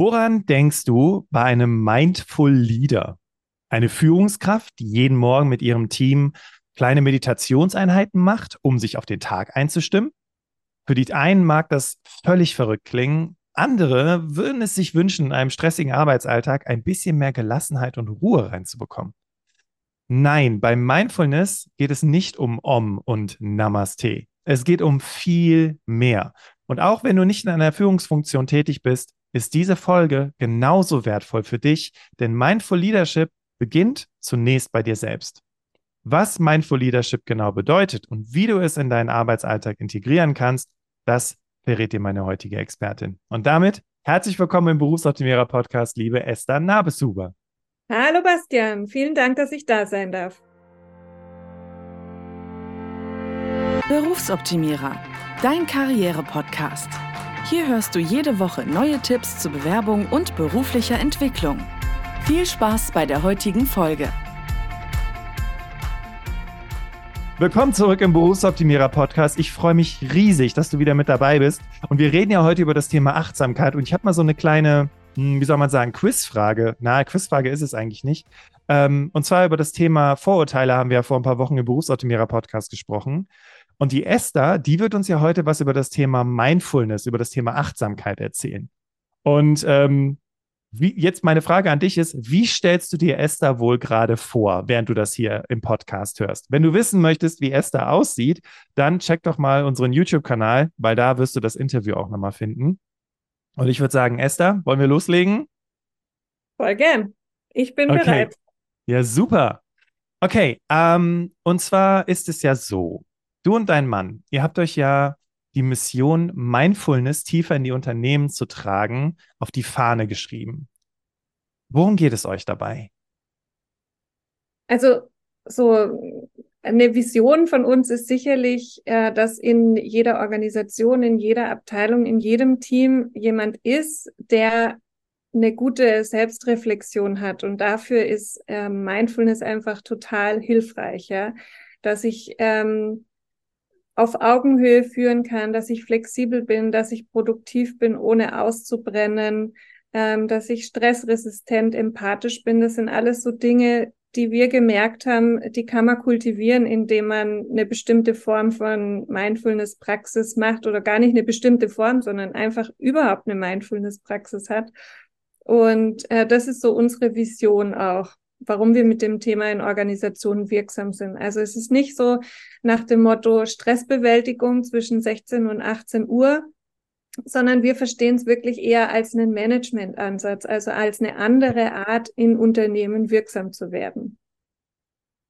Woran denkst du bei einem Mindful Leader? Eine Führungskraft, die jeden Morgen mit ihrem Team kleine Meditationseinheiten macht, um sich auf den Tag einzustimmen? Für die einen mag das völlig verrückt klingen. Andere würden es sich wünschen, in einem stressigen Arbeitsalltag ein bisschen mehr Gelassenheit und Ruhe reinzubekommen. Nein, beim Mindfulness geht es nicht um Om und Namaste. Es geht um viel mehr. Und auch wenn du nicht in einer Führungsfunktion tätig bist, ist diese Folge genauso wertvoll für dich, denn Mindful Leadership beginnt zunächst bei dir selbst. Was Mindful Leadership genau bedeutet und wie du es in deinen Arbeitsalltag integrieren kannst, das verrät dir meine heutige Expertin. Und damit herzlich willkommen im Berufsoptimierer Podcast, liebe Esther Nabeshuber. Hallo Bastian, vielen Dank, dass ich da sein darf. Berufsoptimierer, dein Karriere-Podcast. Hier hörst du jede Woche neue Tipps zur Bewerbung und beruflicher Entwicklung. Viel Spaß bei der heutigen Folge. Willkommen zurück im Berufsoptimierer Podcast. Ich freue mich riesig, dass du wieder mit dabei bist. Und wir reden ja heute über das Thema Achtsamkeit. Und ich habe mal so eine kleine, hm, wie soll man sagen, Quizfrage. Na, Quizfrage ist es eigentlich nicht. Ähm, und zwar über das Thema Vorurteile haben wir ja vor ein paar Wochen im Berufsoptimierer Podcast gesprochen. Und die Esther, die wird uns ja heute was über das Thema Mindfulness, über das Thema Achtsamkeit erzählen. Und ähm, wie, jetzt meine Frage an dich ist, wie stellst du dir Esther wohl gerade vor, während du das hier im Podcast hörst? Wenn du wissen möchtest, wie Esther aussieht, dann check doch mal unseren YouTube-Kanal, weil da wirst du das Interview auch nochmal finden. Und ich würde sagen, Esther, wollen wir loslegen? Voll gern. Ich bin okay. bereit. Ja, super. Okay, ähm, und zwar ist es ja so, Du und dein Mann, ihr habt euch ja die Mission Mindfulness tiefer in die Unternehmen zu tragen, auf die Fahne geschrieben. Worum geht es euch dabei? Also so eine Vision von uns ist sicherlich, äh, dass in jeder Organisation, in jeder Abteilung, in jedem Team jemand ist, der eine gute Selbstreflexion hat. Und dafür ist äh, Mindfulness einfach total hilfreich, ja. Dass ich ähm, auf Augenhöhe führen kann, dass ich flexibel bin, dass ich produktiv bin, ohne auszubrennen, ähm, dass ich stressresistent, empathisch bin. Das sind alles so Dinge, die wir gemerkt haben, die kann man kultivieren, indem man eine bestimmte Form von Mindfulness-Praxis macht oder gar nicht eine bestimmte Form, sondern einfach überhaupt eine Mindfulness-Praxis hat. Und äh, das ist so unsere Vision auch warum wir mit dem Thema in Organisationen wirksam sind. Also es ist nicht so nach dem Motto Stressbewältigung zwischen 16 und 18 Uhr, sondern wir verstehen es wirklich eher als einen Managementansatz, also als eine andere Art, in Unternehmen wirksam zu werden.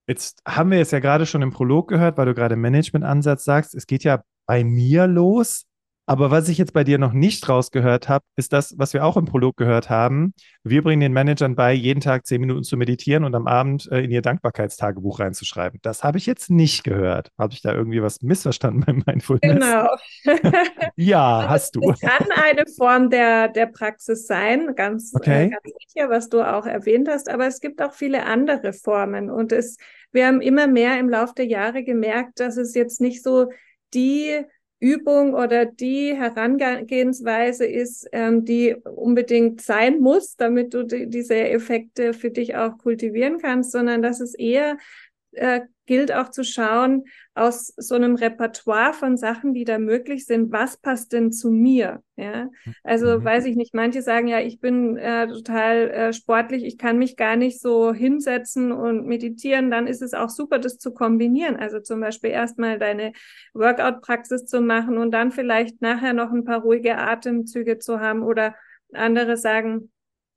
Jetzt haben wir es ja gerade schon im Prolog gehört, weil du gerade Managementansatz sagst. Es geht ja bei mir los. Aber was ich jetzt bei dir noch nicht rausgehört habe, ist das, was wir auch im Prolog gehört haben. Wir bringen den Managern bei, jeden Tag zehn Minuten zu meditieren und am Abend äh, in ihr Dankbarkeitstagebuch reinzuschreiben. Das habe ich jetzt nicht gehört. Habe ich da irgendwie was missverstanden bei Mindfulness? Genau. ja, also, hast du. Es kann eine Form der, der Praxis sein, ganz, äh, okay. äh, ganz sicher, was du auch erwähnt hast. Aber es gibt auch viele andere Formen. Und es, wir haben immer mehr im Laufe der Jahre gemerkt, dass es jetzt nicht so die Übung oder die Herangehensweise ist, ähm, die unbedingt sein muss, damit du die, diese Effekte für dich auch kultivieren kannst, sondern dass es eher äh, gilt auch zu schauen aus so einem Repertoire von Sachen, die da möglich sind, was passt denn zu mir? Ja, also mhm. weiß ich nicht. Manche sagen ja, ich bin äh, total äh, sportlich, ich kann mich gar nicht so hinsetzen und meditieren. Dann ist es auch super, das zu kombinieren. Also zum Beispiel erstmal deine Workout-Praxis zu machen und dann vielleicht nachher noch ein paar ruhige Atemzüge zu haben oder andere sagen,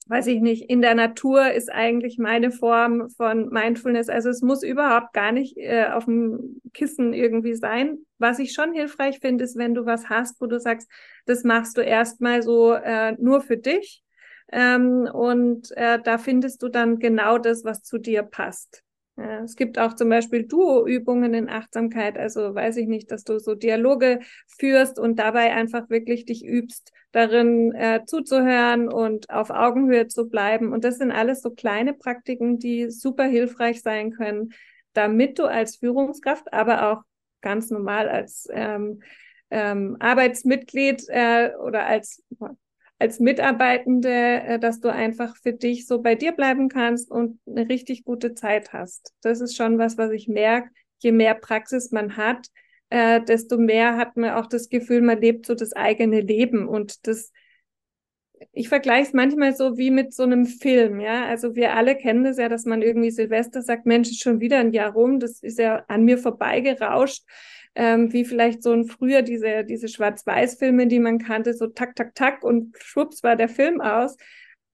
weiß ich nicht, in der Natur ist eigentlich meine Form von Mindfulness. Also es muss überhaupt gar nicht äh, auf dem Kissen irgendwie sein. Was ich schon hilfreich finde, ist, wenn du was hast, wo du sagst, das machst du erstmal so äh, nur für dich. Ähm, und äh, da findest du dann genau das, was zu dir passt. Ja, es gibt auch zum Beispiel Duo-Übungen in Achtsamkeit, also weiß ich nicht, dass du so Dialoge führst und dabei einfach wirklich dich übst, darin äh, zuzuhören und auf Augenhöhe zu bleiben. Und das sind alles so kleine Praktiken, die super hilfreich sein können, damit du als Führungskraft, aber auch ganz normal als ähm, ähm, Arbeitsmitglied äh, oder als als Mitarbeitende, äh, dass du einfach für dich so bei dir bleiben kannst und eine richtig gute Zeit hast. Das ist schon was, was ich merke. Je mehr Praxis man hat, äh, desto mehr hat man auch das Gefühl, man lebt so das eigene Leben und das ich vergleiche es manchmal so wie mit so einem Film, ja. Also wir alle kennen das ja, dass man irgendwie Silvester sagt, Mensch, ist schon wieder ein Jahr rum, das ist ja an mir vorbeigerauscht. Ähm, wie vielleicht so ein früher diese, diese Schwarz-Weiß-Filme, die man kannte, so tak, tak, tak und schwupps war der Film aus.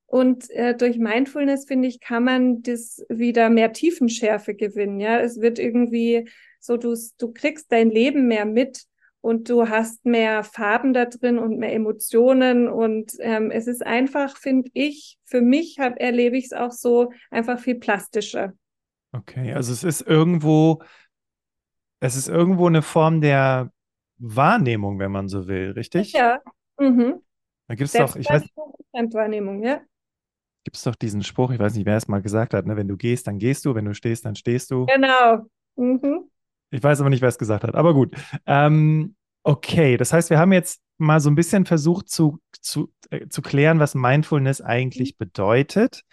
Und äh, durch Mindfulness, finde ich, kann man das wieder mehr Tiefenschärfe gewinnen. Ja, es wird irgendwie so, du, du kriegst dein Leben mehr mit und du hast mehr Farben da drin und mehr Emotionen und ähm, es ist einfach, finde ich, für mich hab, erlebe ich es auch so einfach viel plastischer. Okay, also es ist irgendwo, es ist irgendwo eine Form der Wahrnehmung, wenn man so will, richtig? Ja. Mhm. Da gibt es doch, ich weiß, Wahrnehmung, ja. Gibt es doch diesen Spruch, ich weiß nicht, wer es mal gesagt hat, ne? wenn du gehst, dann gehst du, wenn du stehst, dann stehst du. Genau. Mhm. Ich weiß aber nicht, wer es gesagt hat, aber gut. Ähm, okay, das heißt, wir haben jetzt mal so ein bisschen versucht zu, zu, äh, zu klären, was Mindfulness eigentlich bedeutet.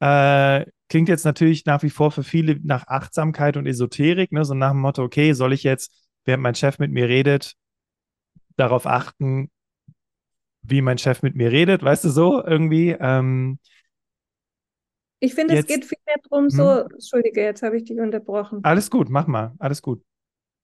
Äh, klingt jetzt natürlich nach wie vor für viele nach Achtsamkeit und Esoterik, ne? so nach dem Motto, okay, soll ich jetzt, während mein Chef mit mir redet, darauf achten, wie mein Chef mit mir redet, weißt du so irgendwie? Ähm, ich finde, es geht viel mehr darum, so, hm? Entschuldige, jetzt habe ich dich unterbrochen. Alles gut, mach mal, alles gut.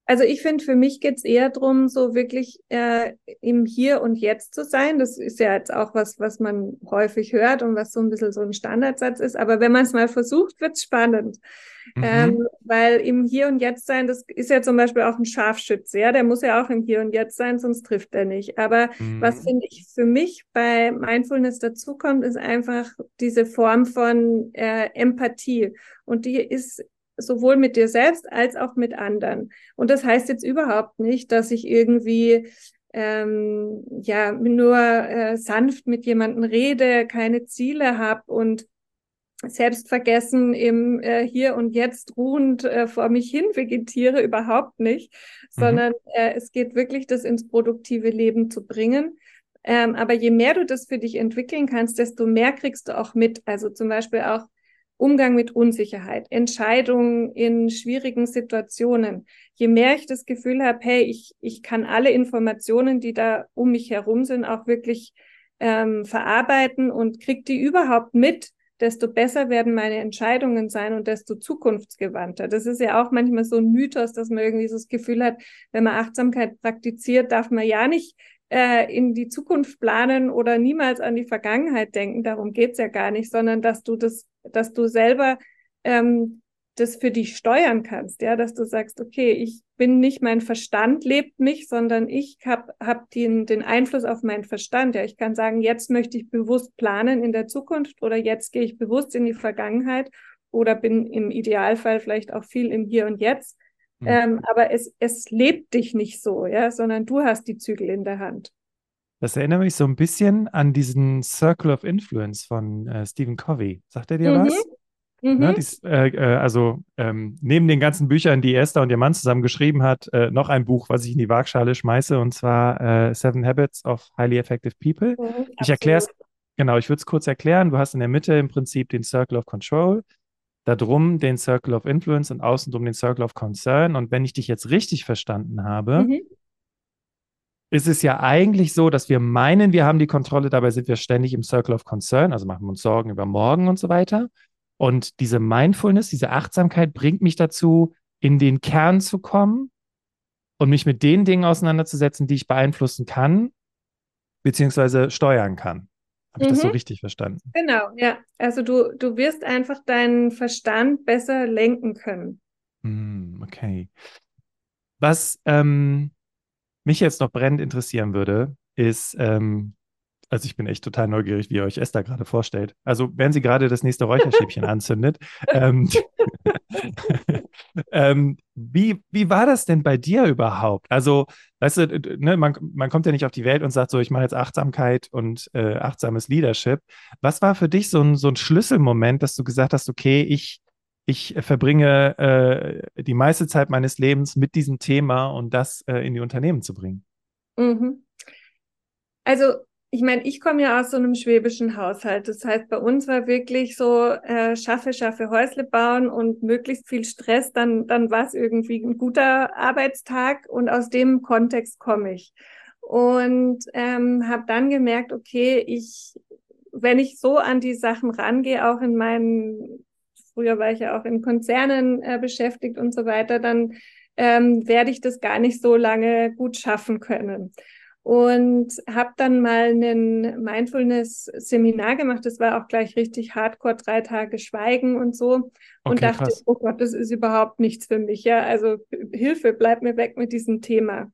Also ich finde, für mich geht es eher darum, so wirklich äh, im Hier und Jetzt zu sein. Das ist ja jetzt auch was, was man häufig hört und was so ein bisschen so ein Standardsatz ist. Aber wenn man es mal versucht, wird es spannend. Mhm. Ähm, weil im Hier und Jetzt sein, das ist ja zum Beispiel auch ein Scharfschütze, ja, der muss ja auch im Hier und Jetzt sein, sonst trifft er nicht. Aber mhm. was finde ich für mich bei Mindfulness dazukommt, ist einfach diese Form von äh, Empathie. Und die ist sowohl mit dir selbst als auch mit anderen. Und das heißt jetzt überhaupt nicht, dass ich irgendwie ähm, ja nur äh, sanft mit jemandem rede, keine Ziele habe und selbstvergessen im äh, Hier und Jetzt ruhend äh, vor mich hin vegetiere, überhaupt nicht, mhm. sondern äh, es geht wirklich, das ins produktive Leben zu bringen. Ähm, aber je mehr du das für dich entwickeln kannst, desto mehr kriegst du auch mit. Also zum Beispiel auch Umgang mit Unsicherheit, Entscheidungen in schwierigen Situationen. Je mehr ich das Gefühl habe, hey, ich, ich kann alle Informationen, die da um mich herum sind, auch wirklich ähm, verarbeiten und krieg die überhaupt mit, desto besser werden meine Entscheidungen sein und desto zukunftsgewandter. Das ist ja auch manchmal so ein Mythos, dass man irgendwie so das Gefühl hat, wenn man Achtsamkeit praktiziert, darf man ja nicht äh, in die Zukunft planen oder niemals an die Vergangenheit denken. Darum geht's ja gar nicht, sondern dass du das, dass du selber ähm, das für dich steuern kannst, ja, dass du sagst, okay, ich bin nicht mein Verstand lebt mich, sondern ich habe hab den, den Einfluss auf meinen Verstand. Ja, ich kann sagen, jetzt möchte ich bewusst planen in der Zukunft oder jetzt gehe ich bewusst in die Vergangenheit oder bin im Idealfall vielleicht auch viel im Hier und Jetzt. Mhm. Ähm, aber es, es lebt dich nicht so, ja, sondern du hast die Zügel in der Hand. Das erinnert mich so ein bisschen an diesen Circle of Influence von äh, Stephen Covey. Sagt er dir mhm. was? Mhm. Ne, dies, äh, äh, also ähm, neben den ganzen Büchern, die Esther und ihr Mann zusammen geschrieben hat, äh, noch ein Buch, was ich in die Waagschale schmeiße, und zwar äh, Seven Habits of Highly Effective People. Mhm, ich erkläre es, genau, ich würde es kurz erklären. Du hast in der Mitte im Prinzip den Circle of Control darum den Circle of Influence und außen drum den Circle of Concern. Und wenn ich dich jetzt richtig verstanden habe, mhm. ist es ja eigentlich so, dass wir meinen, wir haben die Kontrolle, dabei sind wir ständig im Circle of Concern, also machen wir uns Sorgen über morgen und so weiter. Und diese Mindfulness, diese Achtsamkeit bringt mich dazu, in den Kern zu kommen und mich mit den Dingen auseinanderzusetzen, die ich beeinflussen kann, beziehungsweise steuern kann. Habe ich mhm. das so mhm. richtig verstanden? Genau, ja. Also du, du wirst einfach deinen Verstand besser lenken können. Mm, okay. Was ähm, mich jetzt noch brennend interessieren würde, ist, ähm, also ich bin echt total neugierig, wie ihr euch Esther gerade vorstellt. Also wenn sie gerade das nächste Räucherstäbchen anzündet. Ähm, ähm, wie, wie war das denn bei dir überhaupt? Also, weißt du, ne, man, man kommt ja nicht auf die Welt und sagt so, ich mache jetzt Achtsamkeit und äh, achtsames Leadership. Was war für dich so ein, so ein Schlüsselmoment, dass du gesagt hast, okay, ich, ich verbringe äh, die meiste Zeit meines Lebens mit diesem Thema und das äh, in die Unternehmen zu bringen? Mhm. Also ich meine, ich komme ja aus so einem schwäbischen Haushalt. Das heißt, bei uns war wirklich so, äh, schaffe, schaffe Häusle bauen und möglichst viel Stress, dann, dann war es irgendwie ein guter Arbeitstag und aus dem Kontext komme ich. Und ähm, habe dann gemerkt, okay, ich, wenn ich so an die Sachen rangehe, auch in meinen, früher war ich ja auch in Konzernen äh, beschäftigt und so weiter, dann ähm, werde ich das gar nicht so lange gut schaffen können und habe dann mal ein Mindfulness-Seminar gemacht. Das war auch gleich richtig hardcore, drei Tage Schweigen und so. Okay, und dachte, krass. oh Gott, das ist überhaupt nichts für mich. Ja, also Hilfe, bleib mir weg mit diesem Thema.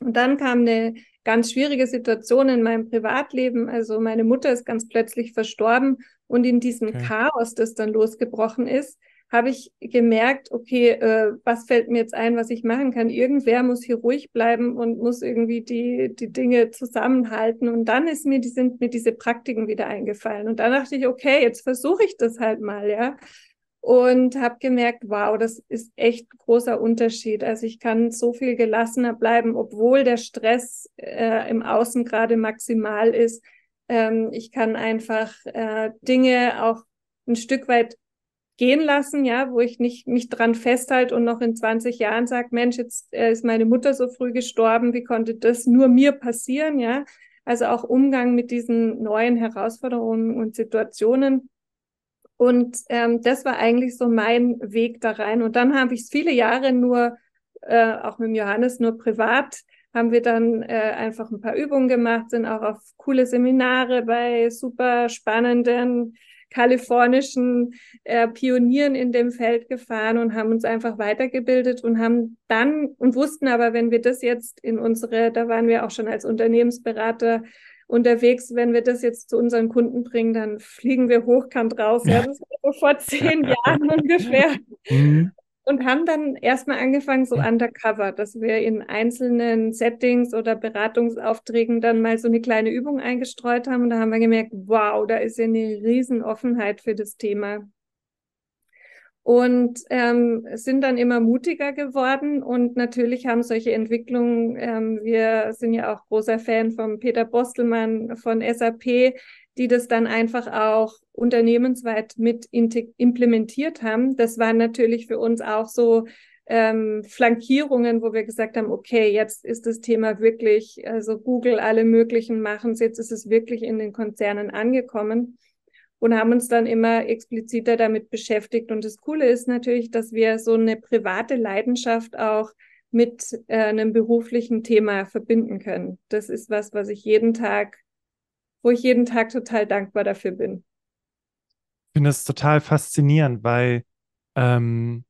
Und dann kam eine ganz schwierige Situation in meinem Privatleben. Also meine Mutter ist ganz plötzlich verstorben und in diesem okay. Chaos, das dann losgebrochen ist, habe ich gemerkt, okay, äh, was fällt mir jetzt ein, was ich machen kann? Irgendwer muss hier ruhig bleiben und muss irgendwie die, die Dinge zusammenhalten. Und dann ist mir, die sind mir diese Praktiken wieder eingefallen. Und dann dachte ich, okay, jetzt versuche ich das halt mal, ja. Und habe gemerkt, wow, das ist echt großer Unterschied. Also ich kann so viel gelassener bleiben, obwohl der Stress äh, im Außen gerade maximal ist. Ähm, ich kann einfach äh, Dinge auch ein Stück weit gehen lassen, ja, wo ich nicht mich dran festhalte und noch in 20 Jahren sage, Mensch, jetzt äh, ist meine Mutter so früh gestorben, wie konnte das nur mir passieren, ja? Also auch Umgang mit diesen neuen Herausforderungen und Situationen. Und ähm, das war eigentlich so mein Weg da rein. Und dann habe ich es viele Jahre nur, äh, auch mit Johannes, nur privat haben wir dann äh, einfach ein paar Übungen gemacht, sind auch auf coole Seminare bei super spannenden kalifornischen äh, Pionieren in dem Feld gefahren und haben uns einfach weitergebildet und haben dann und wussten aber, wenn wir das jetzt in unsere, da waren wir auch schon als Unternehmensberater unterwegs, wenn wir das jetzt zu unseren Kunden bringen, dann fliegen wir hochkant raus. Ja, das war vor zehn Jahren ungefähr. Mhm und haben dann erstmal angefangen, so undercover, dass wir in einzelnen Settings oder Beratungsaufträgen dann mal so eine kleine Übung eingestreut haben. Und da haben wir gemerkt, wow, da ist ja eine Riesenoffenheit für das Thema. Und ähm, sind dann immer mutiger geworden und natürlich haben solche Entwicklungen, ähm, wir sind ja auch großer Fan von Peter Bostelmann von SAP, die das dann einfach auch unternehmensweit mit implementiert haben. Das waren natürlich für uns auch so ähm, Flankierungen, wo wir gesagt haben, okay, jetzt ist das Thema wirklich, also Google, alle möglichen machen es, jetzt ist es wirklich in den Konzernen angekommen und haben uns dann immer expliziter damit beschäftigt. Und das Coole ist natürlich, dass wir so eine private Leidenschaft auch mit äh, einem beruflichen Thema verbinden können. Das ist was, was ich jeden Tag wo ich jeden Tag total dankbar dafür bin. Ich finde das total faszinierend, weil ähm,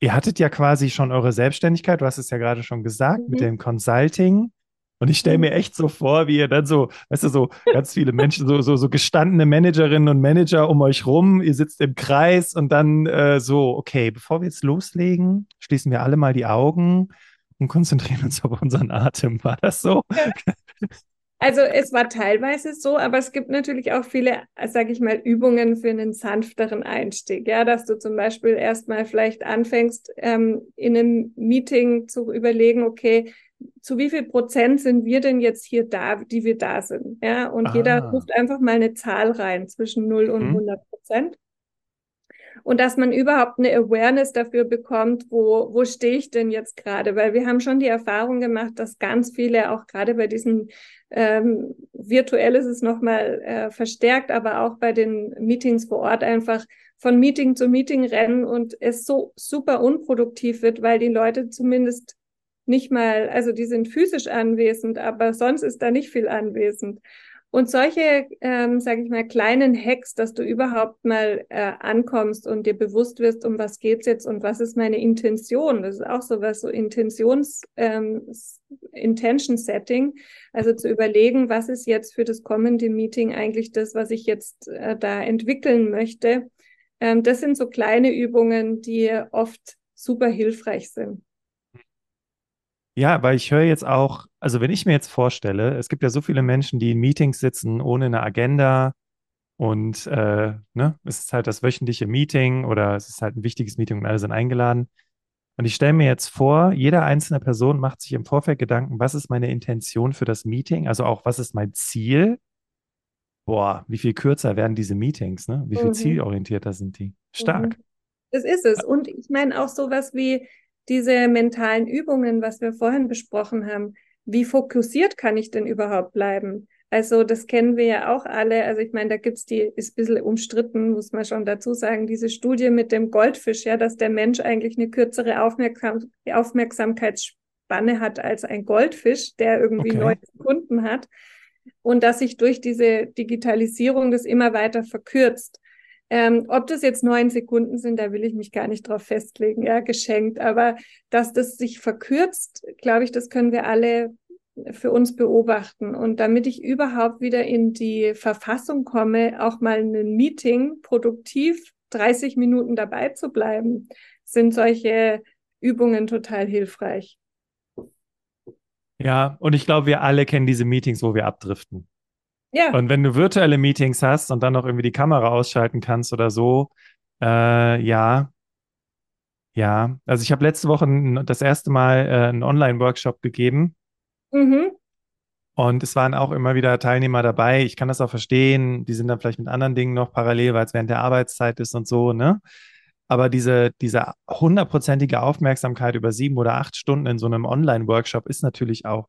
ihr hattet ja quasi schon eure Selbstständigkeit, du hast es ja gerade schon gesagt, mhm. mit dem Consulting. Und ich stelle mir echt so vor, wie ihr dann so, weißt du, so ganz viele Menschen, so, so, so gestandene Managerinnen und Manager um euch rum, ihr sitzt im Kreis und dann äh, so, okay, bevor wir jetzt loslegen, schließen wir alle mal die Augen und konzentrieren uns auf unseren Atem. War das so? Also es war teilweise so, aber es gibt natürlich auch viele, sage ich mal, Übungen für einen sanfteren Einstieg. Ja, dass du zum Beispiel erstmal vielleicht anfängst, ähm, in einem Meeting zu überlegen, okay, zu wie viel Prozent sind wir denn jetzt hier da, die wir da sind? Ja, und ah. jeder ruft einfach mal eine Zahl rein zwischen 0 und mhm. 100 Prozent und dass man überhaupt eine Awareness dafür bekommt, wo, wo stehe ich denn jetzt gerade? Weil wir haben schon die Erfahrung gemacht, dass ganz viele, auch gerade bei diesen ähm, virtuell ist es nochmal äh, verstärkt, aber auch bei den Meetings vor Ort einfach von Meeting zu Meeting rennen und es so super unproduktiv wird, weil die Leute zumindest nicht mal, also die sind physisch anwesend, aber sonst ist da nicht viel anwesend. Und solche, ähm, sage ich mal, kleinen Hacks, dass du überhaupt mal äh, ankommst und dir bewusst wirst, um was geht's jetzt und was ist meine Intention. Das ist auch so was, so Intentions, ähm, Intention Setting. Also zu überlegen, was ist jetzt für das kommende Meeting eigentlich das, was ich jetzt äh, da entwickeln möchte. Ähm, das sind so kleine Übungen, die oft super hilfreich sind. Ja, weil ich höre jetzt auch, also wenn ich mir jetzt vorstelle, es gibt ja so viele Menschen, die in Meetings sitzen ohne eine Agenda und äh, ne, es ist halt das wöchentliche Meeting oder es ist halt ein wichtiges Meeting und alle sind eingeladen. Und ich stelle mir jetzt vor, jede einzelne Person macht sich im Vorfeld Gedanken, was ist meine Intention für das Meeting? Also auch, was ist mein Ziel? Boah, wie viel kürzer werden diese Meetings, ne? Wie viel mhm. zielorientierter sind die? Stark. Mhm. Das ist es. Und ich meine auch sowas wie diese mentalen Übungen, was wir vorhin besprochen haben. Wie fokussiert kann ich denn überhaupt bleiben? Also das kennen wir ja auch alle. Also ich meine, da gibt's die, ist ein bisschen umstritten, muss man schon dazu sagen, diese Studie mit dem Goldfisch, ja, dass der Mensch eigentlich eine kürzere Aufmerksam Aufmerksamkeitsspanne hat als ein Goldfisch, der irgendwie okay. neun Sekunden hat. Und dass sich durch diese Digitalisierung das immer weiter verkürzt. Ähm, ob das jetzt neun Sekunden sind, da will ich mich gar nicht drauf festlegen, ja, geschenkt. Aber dass das sich verkürzt, glaube ich, das können wir alle für uns beobachten. Und damit ich überhaupt wieder in die Verfassung komme, auch mal ein Meeting produktiv 30 Minuten dabei zu bleiben, sind solche Übungen total hilfreich. Ja, und ich glaube, wir alle kennen diese Meetings, wo wir abdriften. Ja. Und wenn du virtuelle Meetings hast und dann noch irgendwie die Kamera ausschalten kannst oder so, äh, ja, ja. Also ich habe letzte Woche das erste Mal äh, einen Online-Workshop gegeben Mhm. Und es waren auch immer wieder Teilnehmer dabei. Ich kann das auch verstehen. Die sind dann vielleicht mit anderen Dingen noch parallel, weil es während der Arbeitszeit ist und so, ne? Aber diese, diese hundertprozentige Aufmerksamkeit über sieben oder acht Stunden in so einem Online-Workshop ist natürlich auch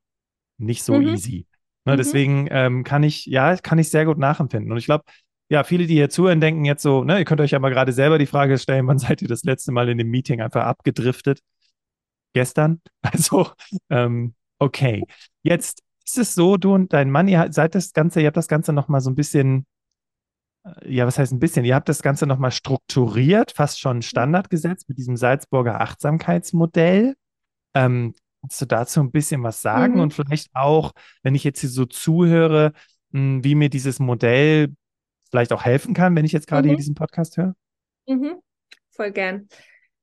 nicht so mhm. easy. Ne? Mhm. Deswegen ähm, kann ich, ja, kann ich sehr gut nachempfinden. Und ich glaube, ja, viele, die hier zuhören, denken jetzt so, ne, ihr könnt euch aber gerade selber die Frage stellen, wann seid ihr das letzte Mal in dem Meeting einfach abgedriftet? Gestern? Also, ähm, Okay, jetzt ist es so, du und dein Mann, ihr seid das Ganze, ihr habt das Ganze nochmal so ein bisschen, äh, ja, was heißt ein bisschen, ihr habt das Ganze nochmal strukturiert, fast schon Standard gesetzt mit diesem Salzburger Achtsamkeitsmodell. Ähm, kannst du dazu ein bisschen was sagen mhm. und vielleicht auch, wenn ich jetzt hier so zuhöre, hm, wie mir dieses Modell vielleicht auch helfen kann, wenn ich jetzt gerade mhm. hier diesen Podcast höre? Mhm. Voll gern.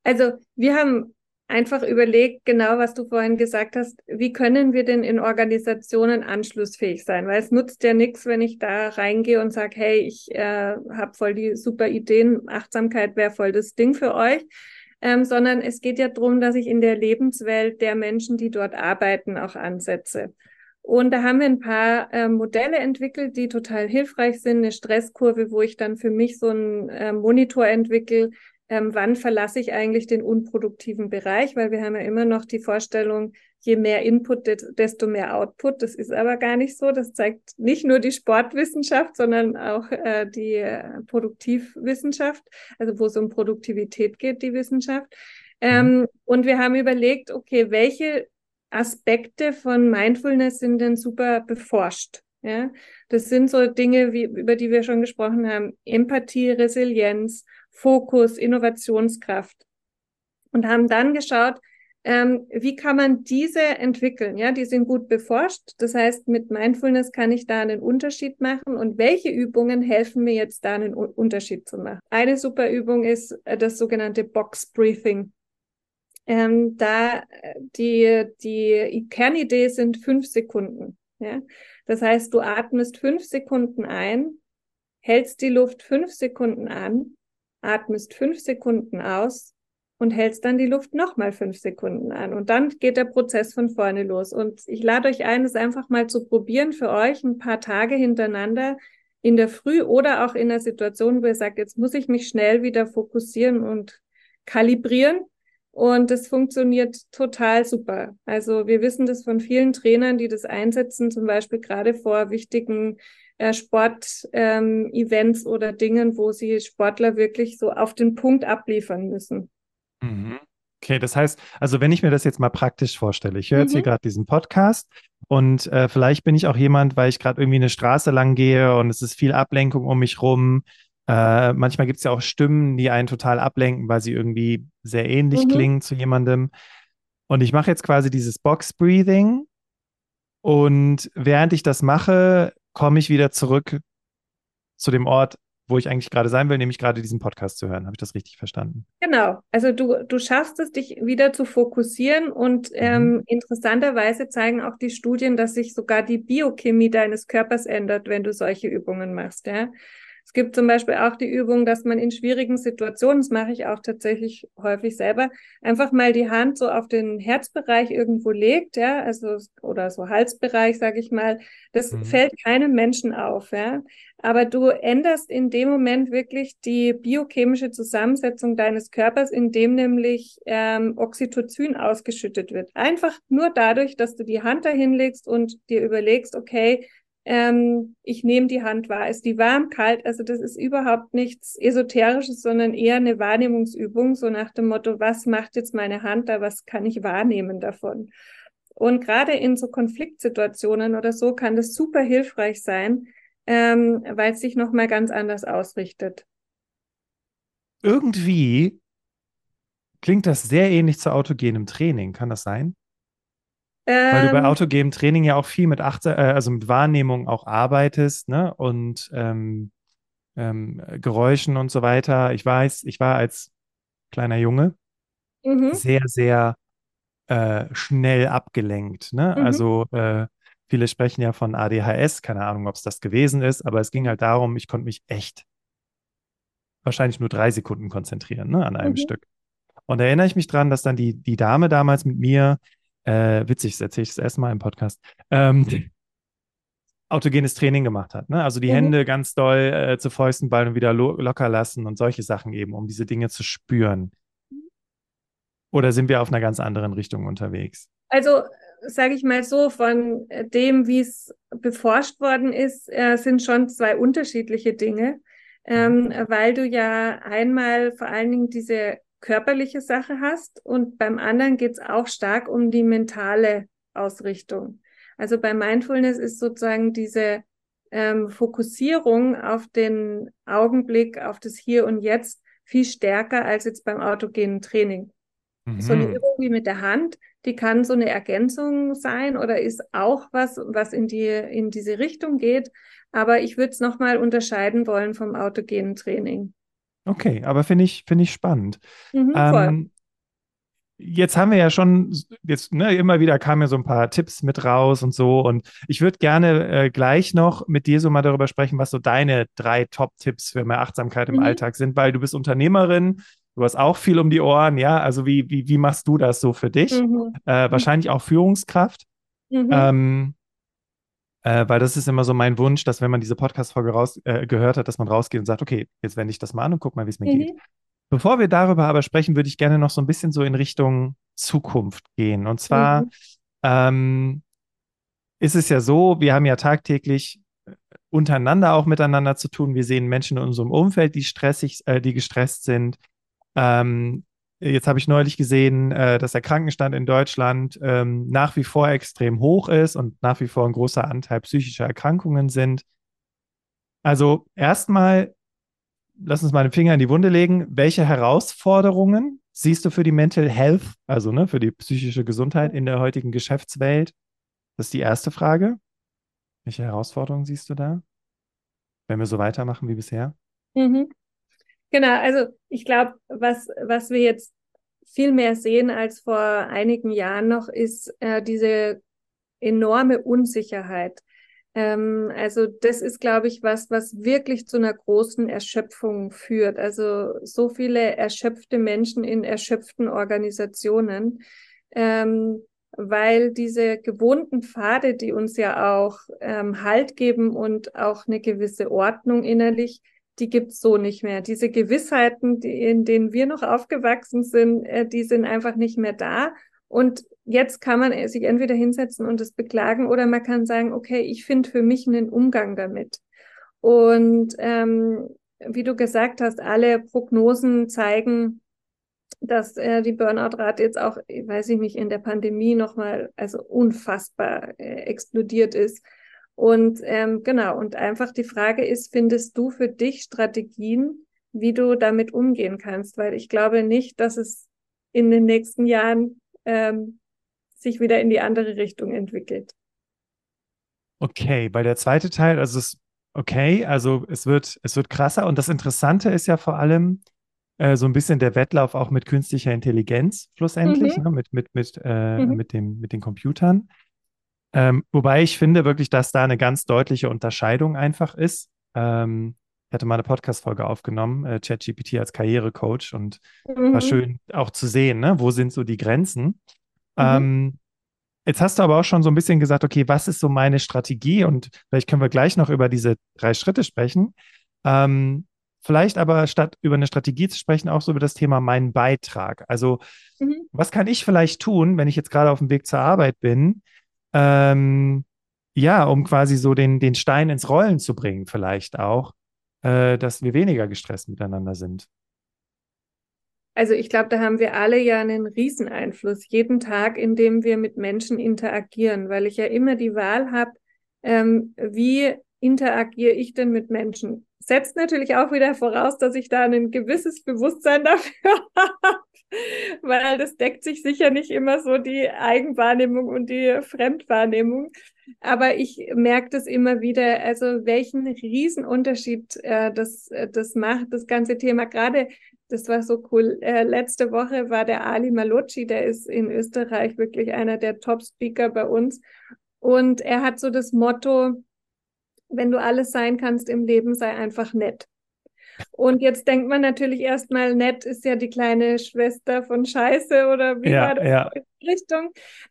Also wir haben einfach überlegt, genau was du vorhin gesagt hast, wie können wir denn in Organisationen anschlussfähig sein? Weil es nutzt ja nichts, wenn ich da reingehe und sage, hey, ich äh, habe voll die super Ideen, Achtsamkeit wäre voll das Ding für euch. Ähm, sondern es geht ja darum, dass ich in der Lebenswelt der Menschen, die dort arbeiten, auch ansetze. Und da haben wir ein paar äh, Modelle entwickelt, die total hilfreich sind. Eine Stresskurve, wo ich dann für mich so einen äh, Monitor entwickle, ähm, wann verlasse ich eigentlich den unproduktiven Bereich, weil wir haben ja immer noch die Vorstellung, je mehr Input, desto mehr Output. Das ist aber gar nicht so. Das zeigt nicht nur die Sportwissenschaft, sondern auch äh, die äh, Produktivwissenschaft, also wo es um Produktivität geht, die Wissenschaft. Ähm, mhm. Und wir haben überlegt, okay, welche Aspekte von Mindfulness sind denn super beforscht? Ja, das sind so Dinge, wie, über die wir schon gesprochen haben. Empathie, Resilienz, Fokus, Innovationskraft und haben dann geschaut, ähm, wie kann man diese entwickeln? Ja, die sind gut beforscht. Das heißt, mit Mindfulness kann ich da einen Unterschied machen. Und welche Übungen helfen mir jetzt da einen Unterschied zu machen? Eine super Übung ist äh, das sogenannte Box Breathing. Ähm, da äh, die, die Kernidee sind fünf Sekunden. Ja? Das heißt, du atmest fünf Sekunden ein, hältst die Luft fünf Sekunden an atmest fünf Sekunden aus und hältst dann die Luft nochmal fünf Sekunden an. Und dann geht der Prozess von vorne los. Und ich lade euch ein, es einfach mal zu probieren für euch ein paar Tage hintereinander in der Früh oder auch in der Situation, wo ihr sagt, jetzt muss ich mich schnell wieder fokussieren und kalibrieren. Und das funktioniert total super. Also wir wissen das von vielen Trainern, die das einsetzen, zum Beispiel gerade vor wichtigen äh, Sportevents ähm, oder Dingen, wo sie Sportler wirklich so auf den Punkt abliefern müssen. Mhm. Okay, das heißt, also wenn ich mir das jetzt mal praktisch vorstelle, ich höre jetzt hier mhm. gerade diesen Podcast und äh, vielleicht bin ich auch jemand, weil ich gerade irgendwie eine Straße lang gehe und es ist viel Ablenkung um mich rum. Äh, manchmal gibt es ja auch Stimmen, die einen total ablenken, weil sie irgendwie sehr ähnlich mhm. klingen zu jemandem. Und ich mache jetzt quasi dieses Box Breathing und während ich das mache, komme ich wieder zurück zu dem Ort, wo ich eigentlich gerade sein will, nämlich gerade diesen Podcast zu hören. Habe ich das richtig verstanden? Genau. Also du, du schaffst es, dich wieder zu fokussieren und mhm. ähm, interessanterweise zeigen auch die Studien, dass sich sogar die Biochemie deines Körpers ändert, wenn du solche Übungen machst. Ja? Es gibt zum Beispiel auch die Übung, dass man in schwierigen Situationen, das mache ich auch tatsächlich häufig selber, einfach mal die Hand so auf den Herzbereich irgendwo legt, ja, also oder so Halsbereich, sage ich mal. Das mhm. fällt keinem Menschen auf, ja. Aber du änderst in dem Moment wirklich die biochemische Zusammensetzung deines Körpers, indem nämlich ähm, Oxytocin ausgeschüttet wird. Einfach nur dadurch, dass du die Hand dahin legst und dir überlegst, okay, ähm, ich nehme die Hand wahr. Ist die warm, kalt? Also das ist überhaupt nichts Esoterisches, sondern eher eine Wahrnehmungsübung, so nach dem Motto, was macht jetzt meine Hand da, was kann ich wahrnehmen davon? Und gerade in so Konfliktsituationen oder so kann das super hilfreich sein, ähm, weil es sich nochmal ganz anders ausrichtet. Irgendwie klingt das sehr ähnlich zu autogenem Training. Kann das sein? Weil du bei ähm. autogenem Training ja auch viel mit Acht, äh, also mit Wahrnehmung auch arbeitest, ne? Und ähm, ähm, Geräuschen und so weiter. Ich weiß, ich war als kleiner Junge mhm. sehr, sehr äh, schnell abgelenkt. Ne? Mhm. Also äh, viele sprechen ja von ADHS, keine Ahnung, ob es das gewesen ist, aber es ging halt darum, ich konnte mich echt wahrscheinlich nur drei Sekunden konzentrieren ne, an einem mhm. Stück. Und da erinnere ich mich dran, dass dann die, die Dame damals mit mir äh, witzig, das erzähle ich das erste Mal im Podcast, ähm, autogenes Training gemacht hat. Ne? Also die mhm. Hände ganz doll äh, zu Fäusten ballen und wieder lo locker lassen und solche Sachen eben, um diese Dinge zu spüren. Oder sind wir auf einer ganz anderen Richtung unterwegs? Also sage ich mal so, von dem, wie es beforscht worden ist, äh, sind schon zwei unterschiedliche Dinge, ähm, mhm. weil du ja einmal vor allen Dingen diese körperliche Sache hast und beim anderen geht es auch stark um die mentale Ausrichtung. Also bei Mindfulness ist sozusagen diese ähm, Fokussierung auf den Augenblick, auf das Hier und Jetzt viel stärker als jetzt beim autogenen Training. Mhm. So eine. Übung wie mit der Hand, die kann so eine Ergänzung sein oder ist auch was, was in die, in diese Richtung geht. Aber ich würde es nochmal unterscheiden wollen vom autogenen Training. Okay, aber finde ich, finde ich spannend. Mhm, ähm, jetzt haben wir ja schon, jetzt ne, immer wieder kamen ja so ein paar Tipps mit raus und so. Und ich würde gerne äh, gleich noch mit dir so mal darüber sprechen, was so deine drei Top-Tipps für mehr Achtsamkeit im mhm. Alltag sind, weil du bist Unternehmerin, du hast auch viel um die Ohren, ja. Also wie, wie, wie machst du das so für dich? Mhm. Äh, wahrscheinlich auch Führungskraft. Mhm. Ähm, äh, weil das ist immer so mein Wunsch, dass wenn man diese Podcast-Folge raus, äh, gehört hat, dass man rausgeht und sagt, okay, jetzt wende ich das mal an und guck mal, wie es mir mhm. geht. Bevor wir darüber aber sprechen, würde ich gerne noch so ein bisschen so in Richtung Zukunft gehen. Und zwar mhm. ähm, ist es ja so, wir haben ja tagtäglich äh, untereinander auch miteinander zu tun. Wir sehen Menschen in unserem Umfeld, die stressig, äh, die gestresst sind. Ähm, Jetzt habe ich neulich gesehen, äh, dass der Krankenstand in Deutschland ähm, nach wie vor extrem hoch ist und nach wie vor ein großer Anteil psychischer Erkrankungen sind. Also erstmal, lass uns mal den Finger in die Wunde legen. Welche Herausforderungen siehst du für die Mental Health, also ne, für die psychische Gesundheit in der heutigen Geschäftswelt? Das ist die erste Frage. Welche Herausforderungen siehst du da, wenn wir so weitermachen wie bisher? Mhm. Genau, also ich glaube, was, was wir jetzt viel mehr sehen als vor einigen Jahren noch, ist äh, diese enorme Unsicherheit. Ähm, also das ist, glaube ich, was, was wirklich zu einer großen Erschöpfung führt. Also so viele erschöpfte Menschen in erschöpften Organisationen, ähm, weil diese gewohnten Pfade, die uns ja auch ähm, Halt geben und auch eine gewisse Ordnung innerlich, die gibt's so nicht mehr. Diese Gewissheiten, die, in denen wir noch aufgewachsen sind, äh, die sind einfach nicht mehr da. Und jetzt kann man sich entweder hinsetzen und es beklagen oder man kann sagen, okay, ich finde für mich einen Umgang damit. Und ähm, wie du gesagt hast, alle Prognosen zeigen, dass äh, die Burnout-Rate jetzt auch, weiß ich nicht, in der Pandemie nochmal also unfassbar äh, explodiert ist. Und ähm, genau, und einfach die Frage ist, findest du für dich Strategien, wie du damit umgehen kannst? Weil ich glaube nicht, dass es in den nächsten Jahren ähm, sich wieder in die andere Richtung entwickelt. Okay, weil der zweite Teil, also es okay, also es wird, es wird krasser. Und das Interessante ist ja vor allem äh, so ein bisschen der Wettlauf auch mit künstlicher Intelligenz schlussendlich, mhm. ne, mit, mit, mit, äh, mhm. mit, dem, mit den Computern. Ähm, wobei ich finde wirklich, dass da eine ganz deutliche Unterscheidung einfach ist. Ähm, Ich hatte mal eine Podcast-Folge aufgenommen, äh, ChatGPT als Karrierecoach und mhm. war schön auch zu sehen, ne? wo sind so die Grenzen. Mhm. Ähm, jetzt hast du aber auch schon so ein bisschen gesagt, okay, was ist so meine Strategie? Und vielleicht können wir gleich noch über diese drei Schritte sprechen. Ähm, vielleicht aber statt über eine Strategie zu sprechen, auch so über das Thema meinen Beitrag. Also, mhm. was kann ich vielleicht tun, wenn ich jetzt gerade auf dem Weg zur Arbeit bin? Ähm, ja, um quasi so den, den Stein ins Rollen zu bringen, vielleicht auch, äh, dass wir weniger gestresst miteinander sind. Also ich glaube, da haben wir alle ja einen Rieseneinfluss jeden Tag, in dem wir mit Menschen interagieren, weil ich ja immer die Wahl habe, ähm, wie interagiere ich denn mit Menschen? Setzt natürlich auch wieder voraus, dass ich da ein gewisses Bewusstsein dafür habe, weil das deckt sich sicher nicht immer so die Eigenwahrnehmung und die Fremdwahrnehmung. Aber ich merke das immer wieder, also welchen Riesenunterschied äh, das, äh, das macht, das ganze Thema. Gerade, das war so cool, äh, letzte Woche war der Ali Malocci, der ist in Österreich wirklich einer der Top-Speaker bei uns. Und er hat so das Motto, wenn du alles sein kannst im Leben, sei einfach nett. Und jetzt denkt man natürlich erstmal, nett ist ja die kleine Schwester von Scheiße oder wie ja, war das ja. Richtung.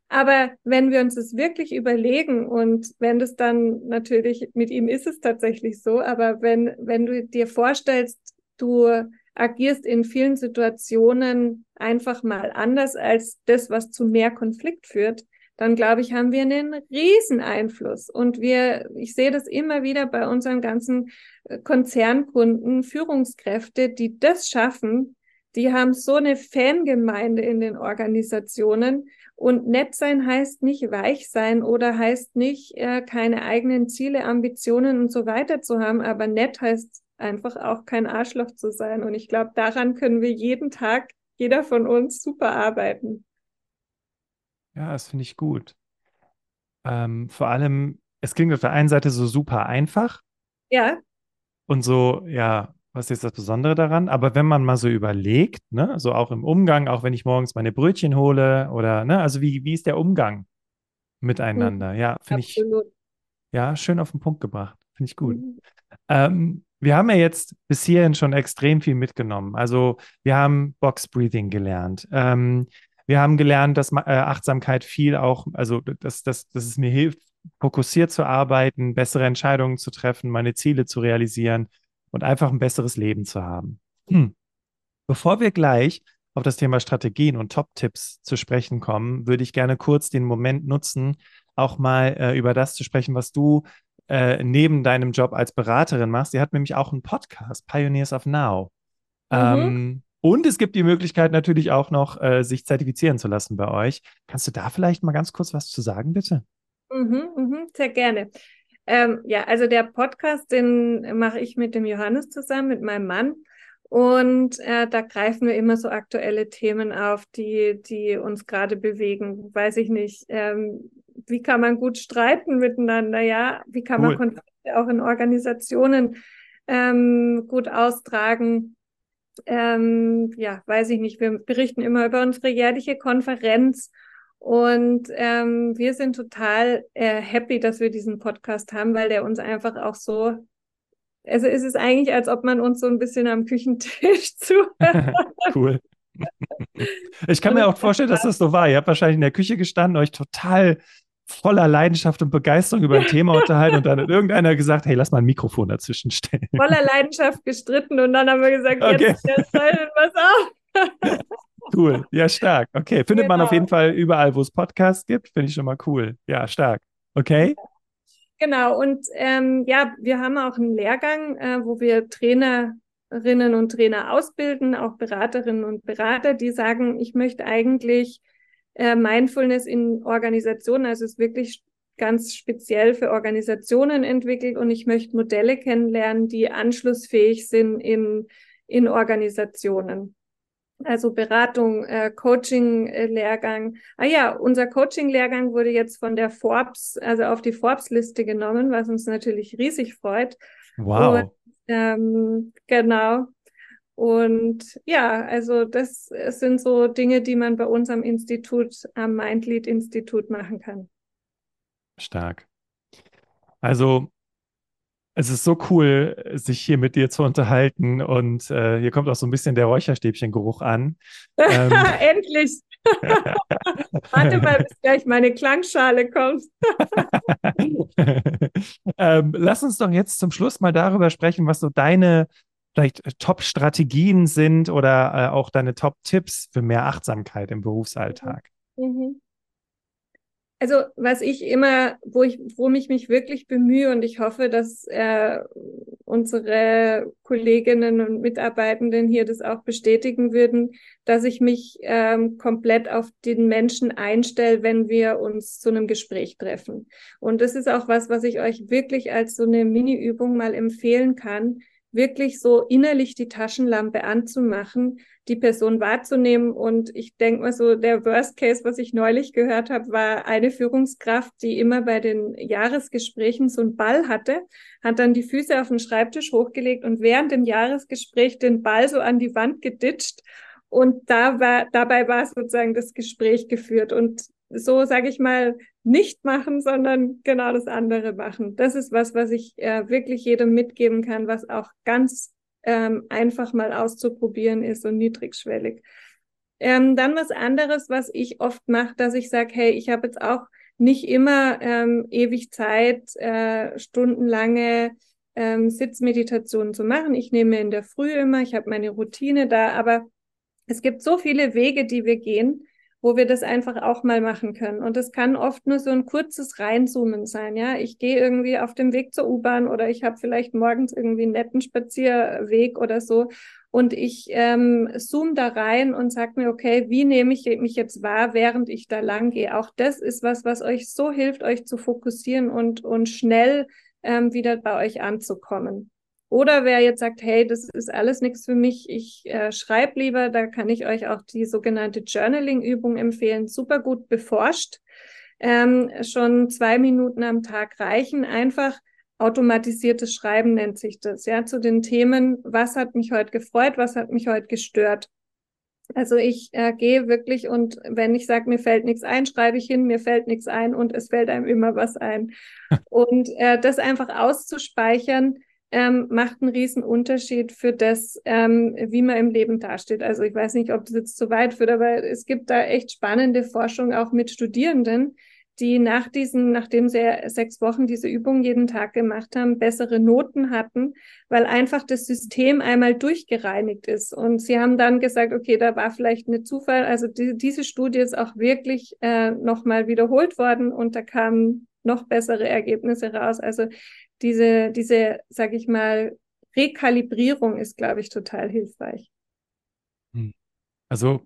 Aber wenn wir uns das wirklich überlegen und wenn das dann natürlich, mit ihm ist es tatsächlich so, aber wenn, wenn du dir vorstellst, du agierst in vielen Situationen einfach mal anders als das, was zu mehr Konflikt führt, dann glaube ich, haben wir einen riesen Einfluss. Und wir, ich sehe das immer wieder bei unseren ganzen äh, Konzernkunden, Führungskräfte, die das schaffen, die haben so eine Fangemeinde in den Organisationen. Und nett sein heißt nicht weich sein oder heißt nicht äh, keine eigenen Ziele, Ambitionen und so weiter zu haben, aber nett heißt einfach auch kein Arschloch zu sein. Und ich glaube, daran können wir jeden Tag, jeder von uns super arbeiten. Ja, das finde ich gut. Ähm, vor allem, es klingt auf der einen Seite so super einfach Ja. und so, ja, was ist das Besondere daran? Aber wenn man mal so überlegt, ne, so auch im Umgang, auch wenn ich morgens meine Brötchen hole oder, ne, also wie, wie ist der Umgang Mhm. miteinander? Ja, finde ich, ja, schön auf den Punkt gebracht. Finde ich gut. Mhm. Ähm, wir haben ja jetzt bis hierhin schon extrem viel mitgenommen. Also wir haben Box Breathing gelernt. Ähm, wir haben gelernt, dass äh, Achtsamkeit viel auch, also dass, dass, dass es mir hilft, fokussiert zu arbeiten, bessere Entscheidungen zu treffen, meine Ziele zu realisieren und einfach ein besseres Leben zu haben. Hm. Bevor wir gleich auf das Thema Strategien und Top-Tipps zu sprechen kommen, würde ich gerne kurz den Moment nutzen, auch mal äh, über das zu sprechen, was du äh, neben deinem Job als Beraterin machst. Sie hat nämlich auch einen Podcast, Pioneers of Now. Mhm. Ähm, und es gibt die Möglichkeit natürlich auch noch, äh, sich zertifizieren zu lassen bei euch. Kannst du da vielleicht mal ganz kurz was zu sagen, bitte? Mhm, mhm, sehr gerne. Ähm, ja, also der Podcast, den mache ich mit dem Johannes zusammen, mit meinem Mann. Und äh, da greifen wir immer so aktuelle Themen auf, die, die uns gerade bewegen. Weiß ich nicht. Ähm, wie kann man gut streiten miteinander? Ja, wie kann cool. man Konflikte auch in Organisationen ähm, gut austragen? Ähm, ja, weiß ich nicht, wir berichten immer über unsere jährliche Konferenz und ähm, wir sind total äh, happy, dass wir diesen Podcast haben, weil der uns einfach auch so, also ist es eigentlich, als ob man uns so ein bisschen am Küchentisch zuhört. cool. Ich kann mir auch vorstellen, dass das so war. Ihr habt wahrscheinlich in der Küche gestanden, euch total voller Leidenschaft und Begeisterung über ein Thema unterhalten und dann hat irgendeiner gesagt, hey, lass mal ein Mikrofon dazwischen stellen. Voller Leidenschaft gestritten und dann haben wir gesagt, okay. jetzt, jetzt was auf. cool, ja, stark. Okay, findet genau. man auf jeden Fall überall, wo es Podcasts gibt. Finde ich schon mal cool. Ja, stark. Okay. Genau, und ähm, ja, wir haben auch einen Lehrgang, äh, wo wir Trainerinnen und Trainer ausbilden, auch Beraterinnen und Berater, die sagen, ich möchte eigentlich äh, Mindfulness in Organisationen. Also es ist wirklich ganz speziell für Organisationen entwickelt und ich möchte Modelle kennenlernen, die anschlussfähig sind in, in Organisationen. Also Beratung, äh, Coaching-Lehrgang. Ah ja, unser Coaching-Lehrgang wurde jetzt von der Forbes, also auf die Forbes-Liste genommen, was uns natürlich riesig freut. Wow. Und, ähm, genau. Und ja, also das sind so Dinge, die man bei uns am Institut, am Mindlead-Institut machen kann. Stark. Also Es ist so cool, sich hier mit dir zu unterhalten und äh, hier kommt auch so ein bisschen der Räucherstäbchengeruch an. Ähm, Endlich! Warte mal, bis gleich meine Klangschale kommt. ähm, lass uns doch jetzt zum Schluss mal darüber sprechen, was so deine vielleicht äh, Top-Strategien sind oder äh, auch deine Top-Tipps für mehr Achtsamkeit im Berufsalltag. Mhm. Also was ich immer, wo ich, worum ich mich wirklich bemühe und ich hoffe, dass äh, unsere Kolleginnen und Mitarbeitenden hier das auch bestätigen würden, dass ich mich ähm, komplett auf den Menschen einstelle, wenn wir uns zu einem Gespräch treffen. Und das ist auch was, was ich euch wirklich als so eine Mini-Übung mal empfehlen kann, wirklich so innerlich die Taschenlampe anzumachen, die Person wahrzunehmen. Und ich denke mal so, der Worst Case, was ich neulich gehört habe, war eine Führungskraft, die immer bei den Jahresgesprächen so einen Ball hatte, hat dann die Füße auf den Schreibtisch hochgelegt und während dem Jahresgespräch den Ball so an die Wand geditscht. Und da war, dabei war sozusagen das Gespräch geführt. Und so, sage ich mal, nicht machen, sondern genau das andere machen. Das ist was, was ich äh, wirklich jedem mitgeben kann, was auch ganz ähm, einfach mal auszuprobieren ist und niedrigschwellig. Ähm, dann was anderes, was ich oft mache, dass ich sage, hey, ich habe jetzt auch nicht immer ähm, ewig Zeit, äh, stundenlange ähm, Sitzmeditationen zu machen. Ich nehme in der Früh immer, ich habe meine Routine da, aber es gibt so viele Wege, die wir gehen, wo wir das einfach auch mal machen können. Und das kann oft nur so ein kurzes Reinzoomen sein. Ja, ich gehe irgendwie auf dem Weg zur U-Bahn oder ich habe vielleicht morgens irgendwie einen netten Spazierweg oder so. Und ich ähm, zoome da rein und sage mir, okay, wie nehme ich mich jetzt wahr, während ich da lang gehe? Auch das ist was, was euch so hilft, euch zu fokussieren und, und schnell ähm, wieder bei euch anzukommen. Oder wer jetzt sagt, hey, das ist alles nichts für mich, ich äh, schreibe lieber, da kann ich euch auch die sogenannte Journaling-Übung empfehlen, super gut beforscht. Ähm, schon zwei Minuten am Tag reichen, einfach automatisiertes Schreiben nennt sich das, ja, zu den Themen, was hat mich heute gefreut, was hat mich heute gestört. Also ich äh, gehe wirklich und wenn ich sage, mir fällt nichts ein, schreibe ich hin, mir fällt nichts ein und es fällt einem immer was ein. und äh, das einfach auszuspeichern, ähm, macht einen riesen Unterschied für das, ähm, wie man im Leben dasteht. Also ich weiß nicht, ob das jetzt zu weit führt, aber es gibt da echt spannende Forschung auch mit Studierenden, die nach diesen, nachdem sie sechs Wochen diese Übung jeden Tag gemacht haben, bessere Noten hatten, weil einfach das System einmal durchgereinigt ist. Und sie haben dann gesagt, okay, da war vielleicht eine Zufall. Also die, diese Studie ist auch wirklich äh, nochmal wiederholt worden und da kamen noch bessere Ergebnisse raus. Also diese, diese, sag ich mal, Rekalibrierung ist, glaube ich, total hilfreich. Hm. Also,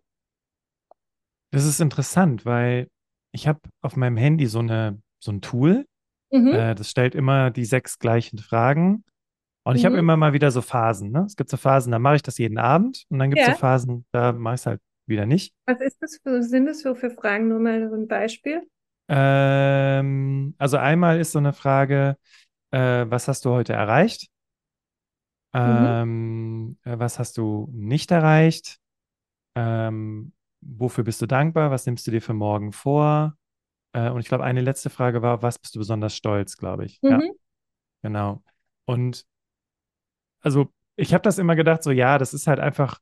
das ist interessant, weil ich habe auf meinem Handy so eine so ein Tool, mhm. äh, das stellt immer die sechs gleichen Fragen. Und ich mhm. habe immer mal wieder so Phasen. Ne? Es gibt so Phasen, da mache ich das jeden Abend und dann gibt es ja. so Phasen, da mache ich es halt wieder nicht. Was ist das für, sind das so für Fragen? Nur mal so ein Beispiel. Ähm, also einmal ist so eine Frage, äh, was hast du heute erreicht? Mhm. Ähm, äh, was hast du nicht erreicht? Ähm, wofür bist du dankbar? Was nimmst du dir für morgen vor? Äh, und ich glaube, eine letzte Frage war, was bist du besonders stolz, glaube ich. Mhm. Ja, genau. Und also ich habe das immer gedacht, so ja, das ist halt einfach,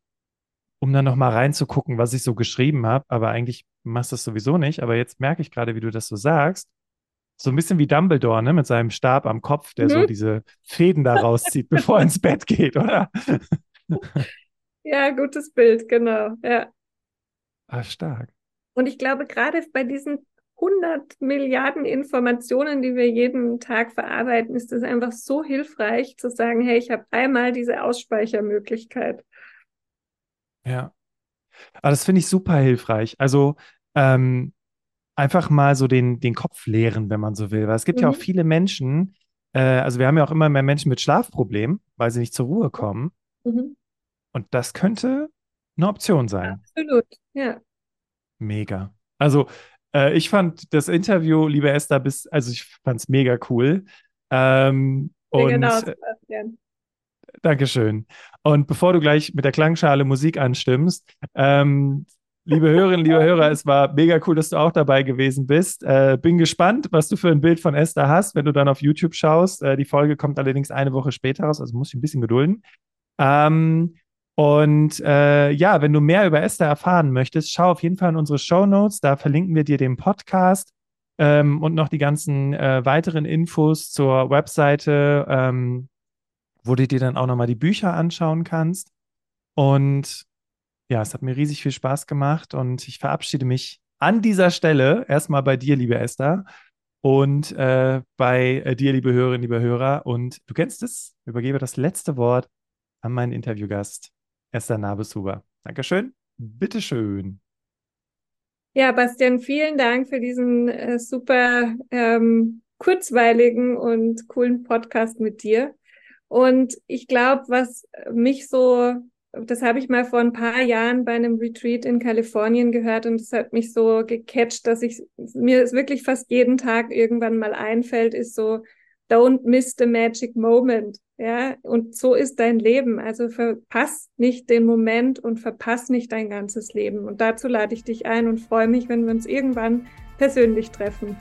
um dann nochmal reinzugucken, was ich so geschrieben habe, aber eigentlich machst du das sowieso nicht. Aber jetzt merke ich gerade, wie du das so sagst so ein bisschen wie Dumbledore, ne, mit seinem Stab am Kopf, der mhm. so diese Fäden da rauszieht, bevor er ins Bett geht, oder? ja, gutes Bild, genau, ja. Ah, stark. Und ich glaube, gerade bei diesen 100 Milliarden Informationen, die wir jeden Tag verarbeiten, ist es einfach so hilfreich zu sagen, hey, ich habe einmal diese Ausspeichermöglichkeit. Ja. Aber das finde ich super hilfreich. Also, ähm, einfach mal so den, den Kopf leeren, wenn man so will. Weil es gibt mhm. ja auch mhm. viele Menschen, äh, also wir haben ja auch immer mehr Menschen mit Schlafproblemen, weil sie nicht zur Ruhe kommen. Mhm. Und das könnte eine Option sein. Absolut, ja. Mega. Also äh, ich fand das Interview, liebe Esther, bis, also ich fand es mega cool. Ähm, und, genau, Sebastian. Dankeschön. Und bevor du gleich mit der Klangschale Musik anstimmst, ähm, liebe Hörerinnen, liebe Hörer, es war mega cool, dass du auch dabei gewesen bist. Äh, bin gespannt, was du für ein Bild von Esther hast, wenn du dann auf YouTube schaust. Äh, die Folge kommt allerdings eine Woche später raus, also muss ich ein bisschen gedulden. Ähm, und äh, ja, wenn du mehr über Esther erfahren möchtest, schau auf jeden Fall in unsere Show Notes. Da verlinken wir dir den Podcast ähm, und noch die ganzen äh, weiteren Infos zur Webseite, ähm, wo du dir dann auch nochmal die Bücher anschauen kannst. Und ja, es hat mir riesig viel Spaß gemacht und ich verabschiede mich an dieser Stelle erstmal bei dir, liebe Esther, und äh, bei äh, dir, liebe Hörerinnen, liebe Hörer. Und du kennst es, übergebe das letzte Wort an meinen Interviewgast, Esther Nabeshuber. Dankeschön. Bitteschön. Ja, Bastian, vielen Dank für diesen äh, super ähm, kurzweiligen und coolen Podcast mit dir. Und ich glaube, was mich so, das habe ich mal vor ein paar Jahren bei einem Retreat in Kalifornien gehört und das hat mich so gecatcht, dass ich mir es wirklich fast jeden Tag irgendwann mal einfällt, ist so, don't miss the magic moment. Ja, und so ist dein Leben. Also verpass nicht den Moment und verpass nicht dein ganzes Leben. Und dazu lade ich dich ein und freue mich, wenn wir uns irgendwann persönlich treffen.